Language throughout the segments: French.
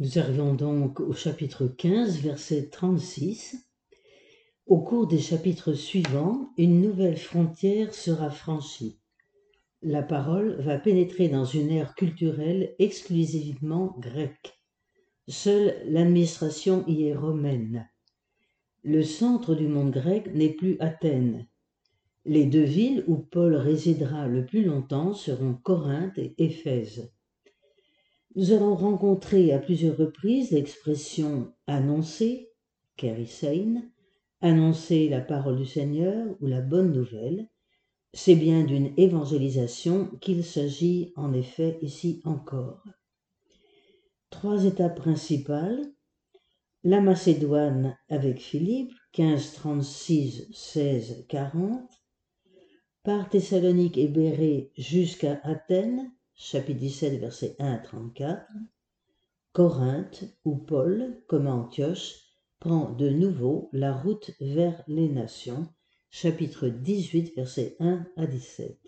Nous arrivons donc au chapitre 15, verset 36. Au cours des chapitres suivants, une nouvelle frontière sera franchie. La parole va pénétrer dans une ère culturelle exclusivement grecque. Seule l'administration y est romaine. Le centre du monde grec n'est plus Athènes. Les deux villes où Paul résidera le plus longtemps seront Corinthe et Éphèse. Nous avons rencontré à plusieurs reprises l'expression annoncer, kerisein, annoncer la parole du Seigneur ou la bonne nouvelle. C'est bien d'une évangélisation qu'il s'agit en effet ici encore. Trois étapes principales. La Macédoine avec Philippe, 15, 36, 16, 40. Par Thessalonique et Bérée jusqu'à Athènes, chapitre 17, verset 1 à 34, Corinthe, où Paul, comme Antioche, prend de nouveau la route vers les nations, chapitre 18, verset 1 à 17.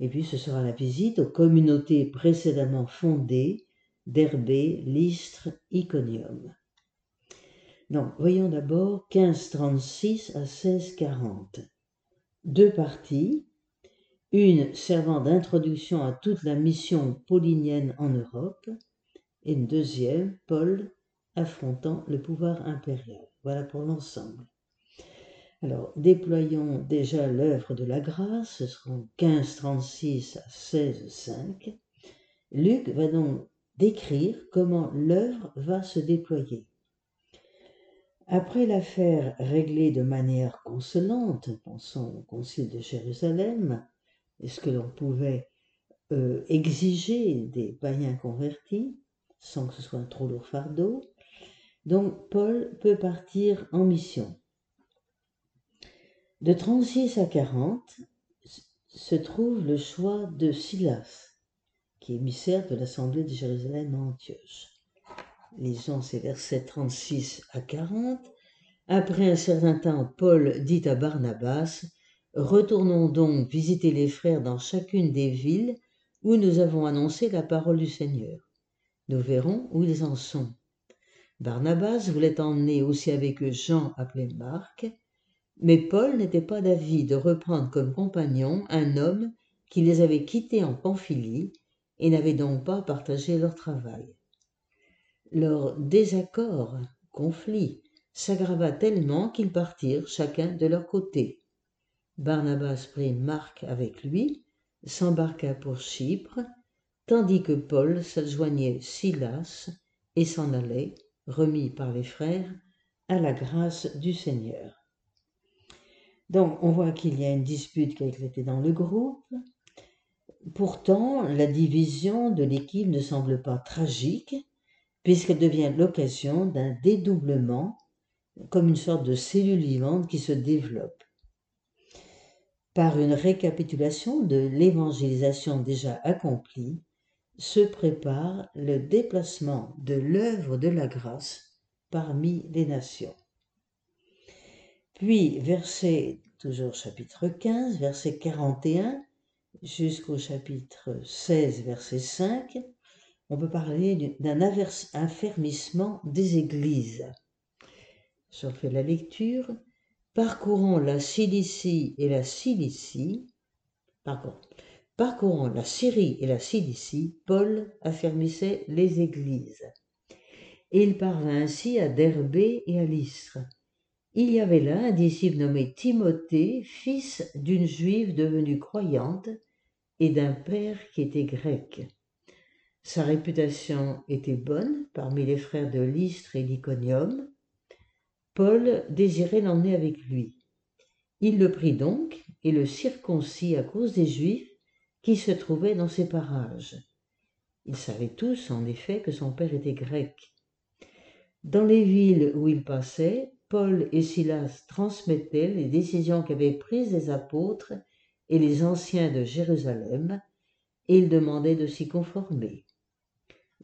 Et puis ce sera la visite aux communautés précédemment fondées d'Herbé, Lystre, Iconium. Donc, voyons d'abord 1536 à 1640. Deux parties, une servant d'introduction à toute la mission paulinienne en Europe, et une deuxième, Paul, affrontant le pouvoir impérial. Voilà pour l'ensemble. Alors, déployons déjà l'œuvre de la grâce, ce seront 1536 à 16.5. Luc va donc décrire comment l'œuvre va se déployer. Après l'affaire réglée de manière consolante, pensons au concile de Jérusalem, ce que l'on pouvait euh, exiger des païens convertis, sans que ce soit un trop lourd fardeau. Donc Paul peut partir en mission. De 36 à 40 se trouve le choix de Silas, qui est émissaire de l'Assemblée de Jérusalem à Antioche. Lisons ces versets 36 à 40. Après un certain temps, Paul dit à Barnabas, Retournons donc visiter les frères dans chacune des villes où nous avons annoncé la parole du Seigneur. Nous verrons où ils en sont. Barnabas voulait emmener aussi avec eux Jean appelé Marc, mais Paul n'était pas d'avis de reprendre comme compagnon un homme qui les avait quittés en Pamphylie et n'avait donc pas partagé leur travail. Leur désaccord, conflit, s'aggrava tellement qu'ils partirent chacun de leur côté. Barnabas prit Marc avec lui, s'embarqua pour Chypre, tandis que Paul s'adjoignait Silas et s'en allait, remis par les frères, à la grâce du Seigneur. Donc on voit qu'il y a une dispute qui a éclaté dans le groupe. Pourtant, la division de l'équipe ne semble pas tragique, puisqu'elle devient l'occasion d'un dédoublement, comme une sorte de cellule vivante qui se développe par une récapitulation de l'évangélisation déjà accomplie, se prépare le déplacement de l'œuvre de la grâce parmi les nations. Puis, verset, toujours chapitre 15, verset 41 jusqu'au chapitre 16, verset 5, on peut parler d'un affermissement des églises. Je refais la lecture parcourant la Cilicie et la Cilicie, parcourant la Syrie et la Cilicie, Paul affermissait les églises. Et il parvint ainsi à Derbé et à Lystre. Il y avait là un disciple nommé Timothée, fils d'une juive devenue croyante et d'un père qui était grec. Sa réputation était bonne parmi les frères de Lystre et d'Iconium, Paul désirait l'emmener avec lui. Il le prit donc et le circoncit à cause des Juifs qui se trouvaient dans ces parages. Ils savaient tous, en effet, que son père était grec. Dans les villes où il passait, Paul et Silas transmettaient les décisions qu'avaient prises les apôtres et les anciens de Jérusalem, et ils demandaient de s'y conformer.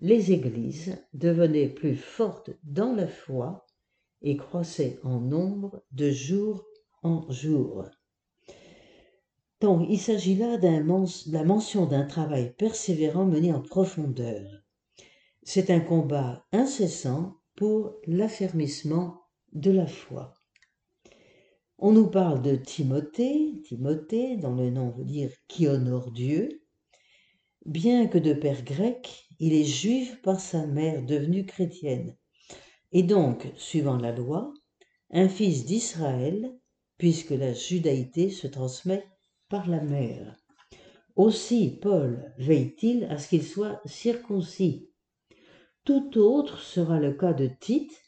Les églises devenaient plus fortes dans la foi et croissait en nombre de jour en jour. Donc, il s'agit là de la mention d'un travail persévérant mené en profondeur. C'est un combat incessant pour l'affermissement de la foi. On nous parle de Timothée, Timothée, dont le nom veut dire qui honore Dieu. Bien que de père grec, il est juif par sa mère devenue chrétienne, et donc, suivant la loi, un fils d'Israël, puisque la judaïté se transmet par la mère. Aussi, Paul veille-t-il à ce qu'il soit circoncis. Tout autre sera le cas de Tite,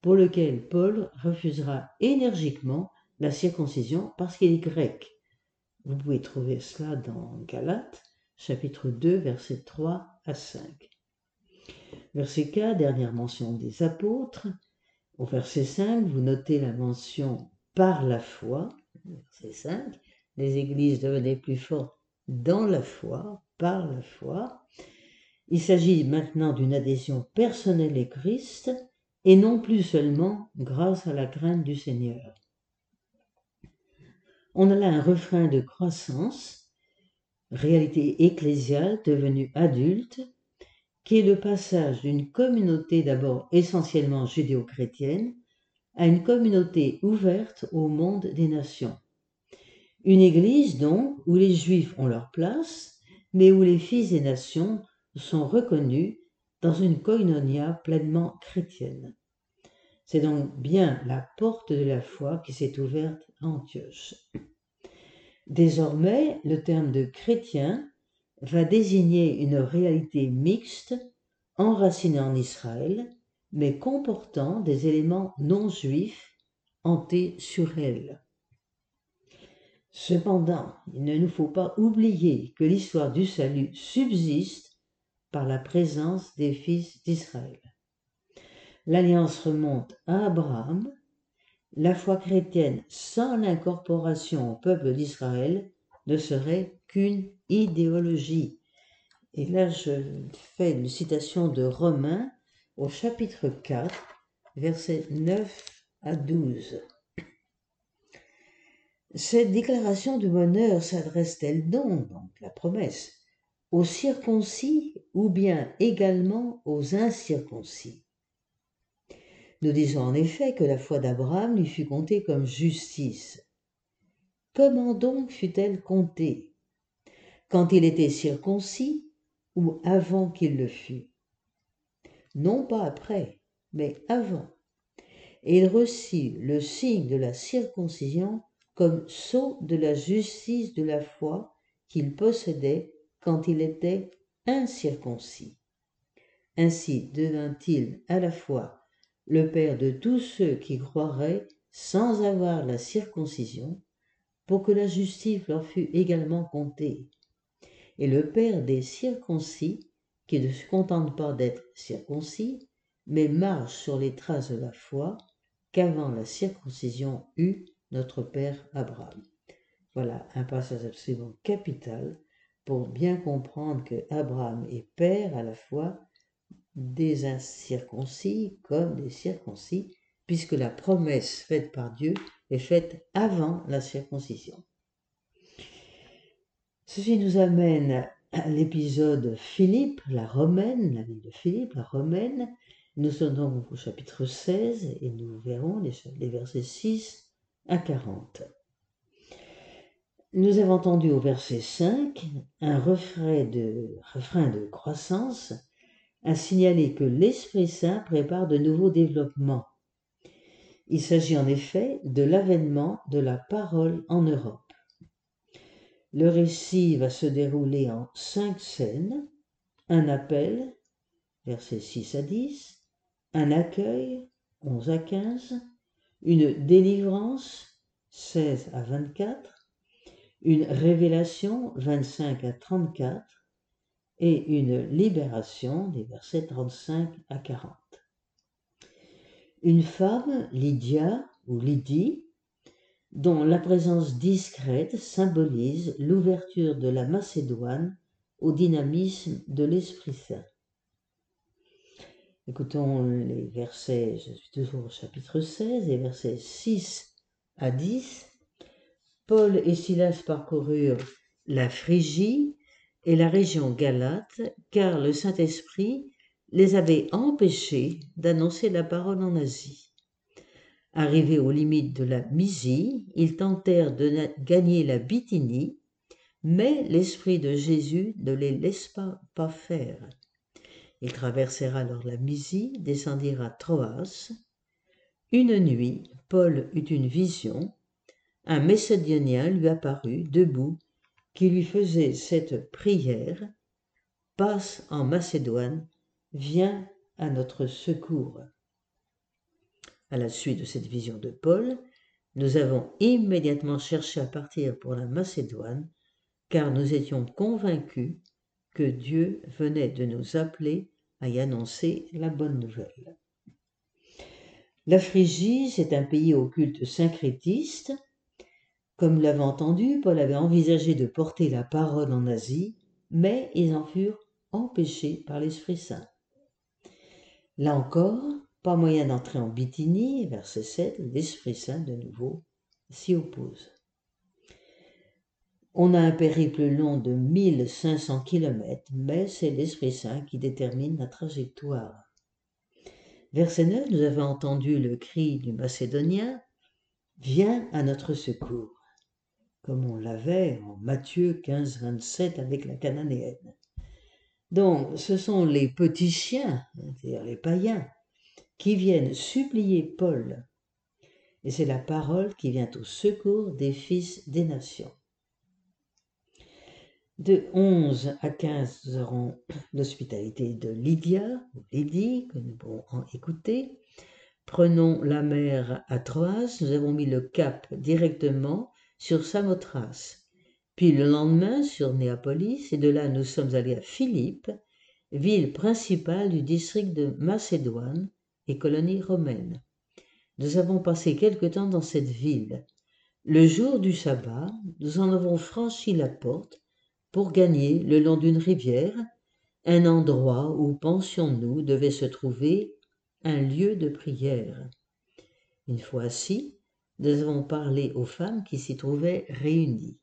pour lequel Paul refusera énergiquement la circoncision parce qu'il est grec. Vous pouvez trouver cela dans Galates, chapitre 2, versets 3 à 5. Verset 4, dernière mention des apôtres. Au verset 5, vous notez la mention par la foi. Verset 5, les églises devenaient plus fortes dans la foi, par la foi. Il s'agit maintenant d'une adhésion personnelle à Christ et non plus seulement grâce à la crainte du Seigneur on a là un refrain de croissance, réalité ecclésiale devenue adulte, qui est le passage d'une communauté d'abord essentiellement judéo-chrétienne à une communauté ouverte au monde des nations. Une église donc où les juifs ont leur place, mais où les fils des nations sont reconnus dans une koinonia pleinement chrétienne. C'est donc bien la porte de la foi qui s'est ouverte à Antioche. Désormais, le terme de chrétien va désigner une réalité mixte, enracinée en Israël, mais comportant des éléments non juifs hantés sur elle. Cependant, il ne nous faut pas oublier que l'histoire du salut subsiste par la présence des fils d'Israël. L'alliance remonte à Abraham. La foi chrétienne sans l'incorporation au peuple d'Israël ne serait qu'une idéologie. Et là, je fais une citation de Romains au chapitre 4, versets 9 à 12. Cette déclaration de bonheur s'adresse-t-elle donc, donc la promesse, aux circoncis ou bien également aux incirconcis? Nous disons en effet que la foi d'Abraham lui fut comptée comme justice. Comment donc fut-elle comptée Quand il était circoncis ou avant qu'il le fût? Non pas après, mais avant. Et il reçut le signe de la circoncision comme sceau de la justice de la foi qu'il possédait quand il était incirconcis. Ainsi devint-il à la fois le Père de tous ceux qui croiraient sans avoir la circoncision, pour que la justice leur fût également comptée, et le Père des circoncis, qui ne se contentent pas d'être circoncis, mais marchent sur les traces de la foi qu'avant la circoncision eut notre Père Abraham. Voilà un passage absolument capital pour bien comprendre que Abraham est Père à la fois des incirconcis comme des circoncis, puisque la promesse faite par Dieu est faite avant la circoncision. Ceci nous amène à l'épisode Philippe, la romaine, la vie de Philippe, la romaine. Nous sommes donc au chapitre 16 et nous verrons les, versets 6 à 40. Nous avons entendu au verset 5 un refrain de, refrain de croissance a signalé que l'Esprit Saint prépare de nouveaux développements. Il s'agit en effet de l'avènement de la parole en Europe. Le récit va se dérouler en cinq scènes. Un appel, versets 6 à 10, un accueil, 11 à 15, une délivrance, 16 à 24, une révélation, 25 à 34, et une libération des versets 35 à 40. Une femme, Lydia ou Lydie, dont la présence discrète symbolise l'ouverture de la Macédoine au dynamisme de l'Esprit Saint. Écoutons les versets, je suis toujours au chapitre 16, les versets 6 à 10. Paul et Silas parcoururent la Phrygie, et la région galate, car le Saint-Esprit les avait empêchés d'annoncer la parole en Asie. Arrivés aux limites de la Mysie, ils tentèrent de gagner la Bithynie, mais l'Esprit de Jésus ne les laisse pas, faire. Ils traversèrent alors la Mysie, descendirent à Troas. Une nuit, Paul eut une vision. Un Macédonien lui apparut, debout, qui lui faisait cette prière Passe en Macédoine, viens à notre secours. À la suite de cette vision de Paul, nous avons immédiatement cherché à partir pour la Macédoine, car nous étions convaincus que Dieu venait de nous appeler à y annoncer la bonne nouvelle. La Phrygie, c'est un pays au culte syncrétiste. Comme l'avait entendu, Paul avait envisagé de porter la parole en Asie, mais ils en furent empêchés par l'Esprit Saint. Là encore, pas moyen d'entrer en Bithynie, verset 7, l'Esprit Saint de nouveau s'y oppose. On a un périple long de 1500 km, mais c'est l'Esprit Saint qui détermine la trajectoire. Verset 9, nous avons entendu le cri du Macédonien Viens à notre secours, comme on l'avait en Matthieu 15, 27 avec la Cananéenne. Donc, ce sont les petits chiens, c'est-à-dire les païens, qui viennent supplier Paul. Et c'est la parole qui vient au secours des fils des nations. De 11 à 15, nous aurons l'hospitalité de Lydia, ou Lydie, que nous pourrons en écouter. Prenons la mer à Troas, nous avons mis le cap directement sur Samothrace. Puis le lendemain sur Néapolis, et de là nous sommes allés à Philippe, ville principale du district de Macédoine et colonie romaine. Nous avons passé quelque temps dans cette ville. Le jour du sabbat, nous en avons franchi la porte pour gagner, le long d'une rivière, un endroit où, pensions-nous, devait se trouver un lieu de prière. Une fois assis, nous avons parlé aux femmes qui s'y trouvaient réunies.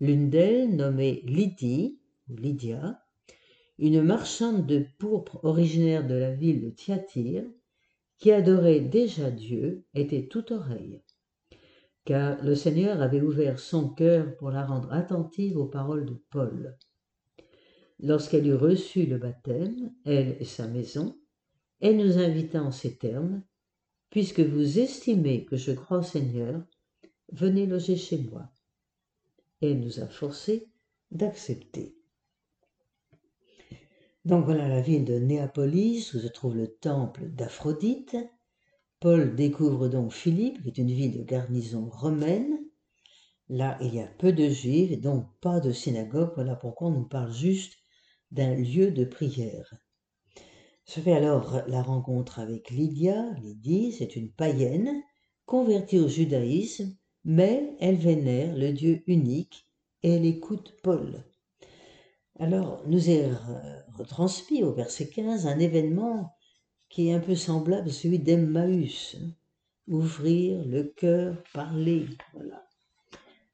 L'une d'elles, nommée Lydie, ou Lydia, une marchande de pourpre originaire de la ville de Thyatire, qui adorait déjà Dieu, était tout oreille car le Seigneur avait ouvert son cœur pour la rendre attentive aux paroles de Paul. Lorsqu'elle eut reçu le baptême, elle et sa maison, elle nous invita en ces termes, Puisque vous estimez que je crois au Seigneur, venez loger chez moi. Et nous a forcés d'accepter. Donc voilà la ville de Néapolis où se trouve le temple d'Aphrodite, Paul découvre donc Philippe, qui est une ville de garnison romaine. Là, il y a peu de juifs et donc pas de synagogue. Voilà pourquoi on nous parle juste d'un lieu de prière. Se fait alors la rencontre avec Lydia. Lydie, c'est une païenne convertie au judaïsme, mais elle vénère le Dieu unique et elle écoute Paul. Alors, nous est retransmis au verset 15 un événement qui est un peu semblable à celui d'Emmaüs. Ouvrir le cœur, parler, voilà.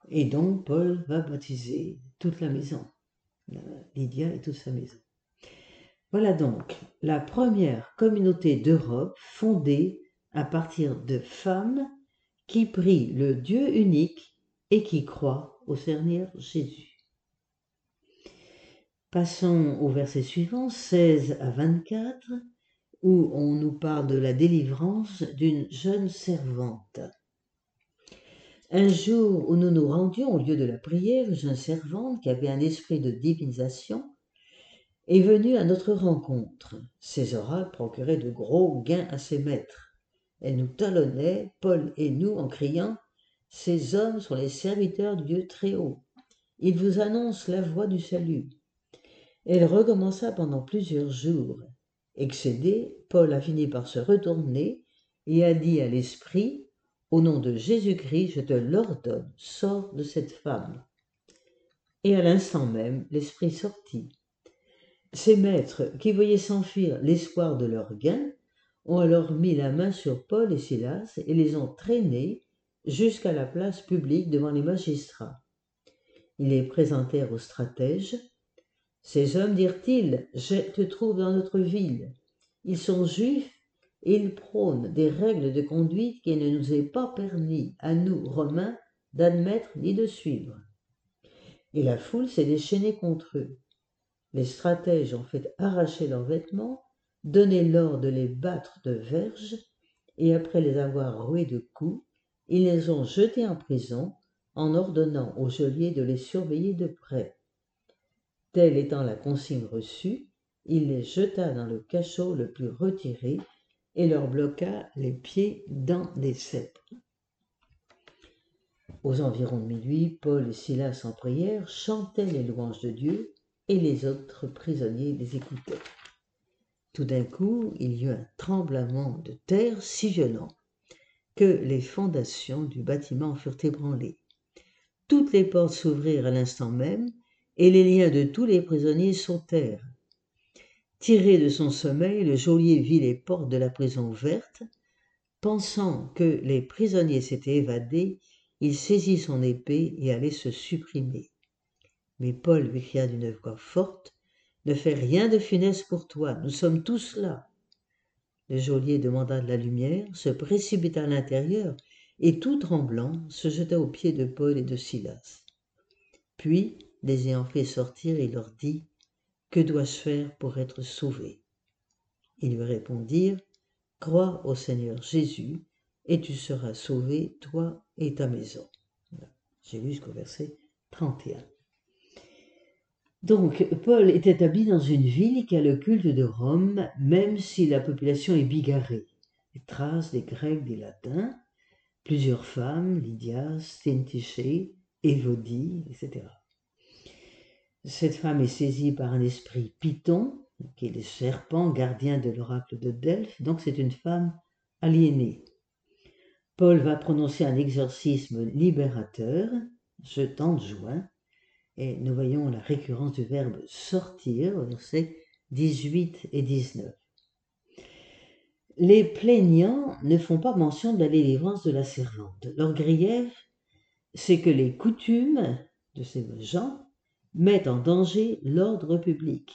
Et donc Paul va baptiser toute la maison, Lydia et toute sa maison. Voilà donc la première communauté d'Europe fondée à partir de femmes qui prient le Dieu unique et qui croient au Seigneur Jésus. Passons au verset suivant, 16 à 24 où on nous parle de la délivrance d'une jeune servante. Un jour où nous nous rendions au lieu de la prière, une jeune servante qui avait un esprit de divinisation est venue à notre rencontre. Ses oracles procuraient de gros gains à ses maîtres. Elle nous talonnait, Paul et nous, en criant Ces hommes sont les serviteurs du Dieu très haut. Ils vous annoncent la voie du salut. Elle recommença pendant plusieurs jours. Excédé, Paul a fini par se retourner et a dit à l'esprit, Au nom de Jésus-Christ, je te l'ordonne, sors de cette femme. Et à l'instant même, l'esprit sortit. Ses maîtres, qui voyaient s'enfuir l'espoir de leur gain, ont alors mis la main sur Paul et Silas et les ont traînés jusqu'à la place publique devant les magistrats. Ils les présentèrent aux stratèges. Ces hommes, dirent-ils, je te trouve dans notre ville. Ils sont juifs et ils prônent des règles de conduite qui ne nous est pas permis, à nous, Romains, d'admettre ni de suivre. Et la foule s'est déchaînée contre eux. Les stratèges ont fait arracher leurs vêtements, l'ordre de les battre de verges, et après les avoir roués de coups, ils les ont jetés en prison en ordonnant au geôlier de les surveiller de près. Telle étant la consigne reçue, il les jeta dans le cachot le plus retiré et leur bloqua les pieds dans des cèpes. Aux environs de minuit, Paul et Silas en prière chantaient les louanges de Dieu et les autres prisonniers les écoutaient. Tout d'un coup, il y eut un tremblement de terre si violent que les fondations du bâtiment furent ébranlées. Toutes les portes s'ouvrirent à l'instant même et les liens de tous les prisonniers sautèrent. Tiré de son sommeil, le geôlier vit les portes de la prison ouvertes. Pensant que les prisonniers s'étaient évadés, il saisit son épée et allait se supprimer. Mais Paul lui cria d'une voix forte Ne fais rien de funeste pour toi, nous sommes tous là. Le geôlier demanda de la lumière, se précipita à l'intérieur et, tout tremblant, se jeta aux pieds de Paul et de Silas. Puis, les ayant fait sortir, il leur dit Que dois-je faire pour être sauvé Ils lui répondirent Crois au Seigneur Jésus, et tu seras sauvé, toi et ta maison. J'ai lu jusqu'au verset 31. Donc, Paul est établi dans une ville qui a le culte de Rome, même si la population est bigarrée. Les traces des Grecs, des Latins, plusieurs femmes, Lydia, Stintiché, Évodie, etc. Cette femme est saisie par un esprit Python, qui est le serpent gardien de l'oracle de Delphes, donc c'est une femme aliénée. Paul va prononcer un exorcisme libérateur, jetant de juin, et nous voyons la récurrence du verbe sortir au verset 18 et 19. Les plaignants ne font pas mention de la délivrance de la servante. Leur grief, c'est que les coutumes de ces gens mettent en danger l'ordre public.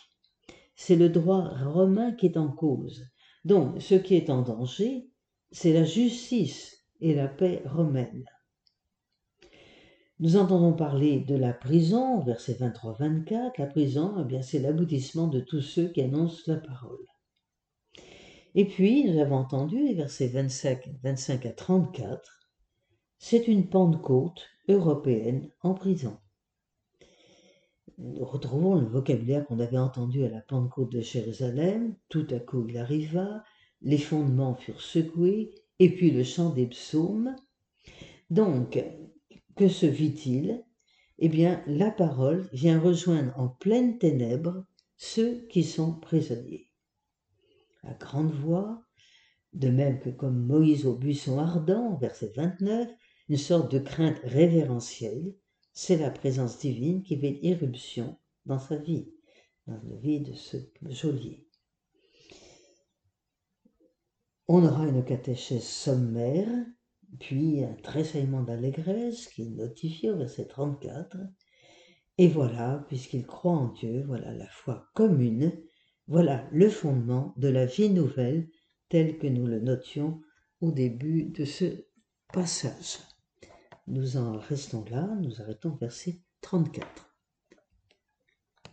C'est le droit romain qui est en cause. Donc, ce qui est en danger, c'est la justice et la paix romaine. Nous entendons parler de la prison, verset 23-24. La prison, eh bien, c'est l'aboutissement de tous ceux qui annoncent la parole. Et puis, nous avons entendu les versets 25, 25 à 34. C'est une Pentecôte européenne en prison nous retrouvons le vocabulaire qu'on avait entendu à la Pentecôte de Jérusalem. Tout à coup, il arriva, les fondements furent secoués, et puis le chant des psaumes. Donc, que se vit-il? Eh bien, la parole vient rejoindre en pleine ténèbres ceux qui sont prisonniers. À grande voix, de même que comme Moïse au buisson ardent, verset 29, une sorte de crainte révérentielle, c'est la présence divine qui fait irruption dans sa vie, dans la vie de ce geôlier. On aura une catéchèse sommaire, puis un tressaillement d'allégresse qui est notifié au verset 34. Et voilà, puisqu'il croit en Dieu, voilà la foi commune, voilà le fondement de la vie nouvelle tel que nous le notions au début de ce passage. Nous en restons là, nous arrêtons verset 34.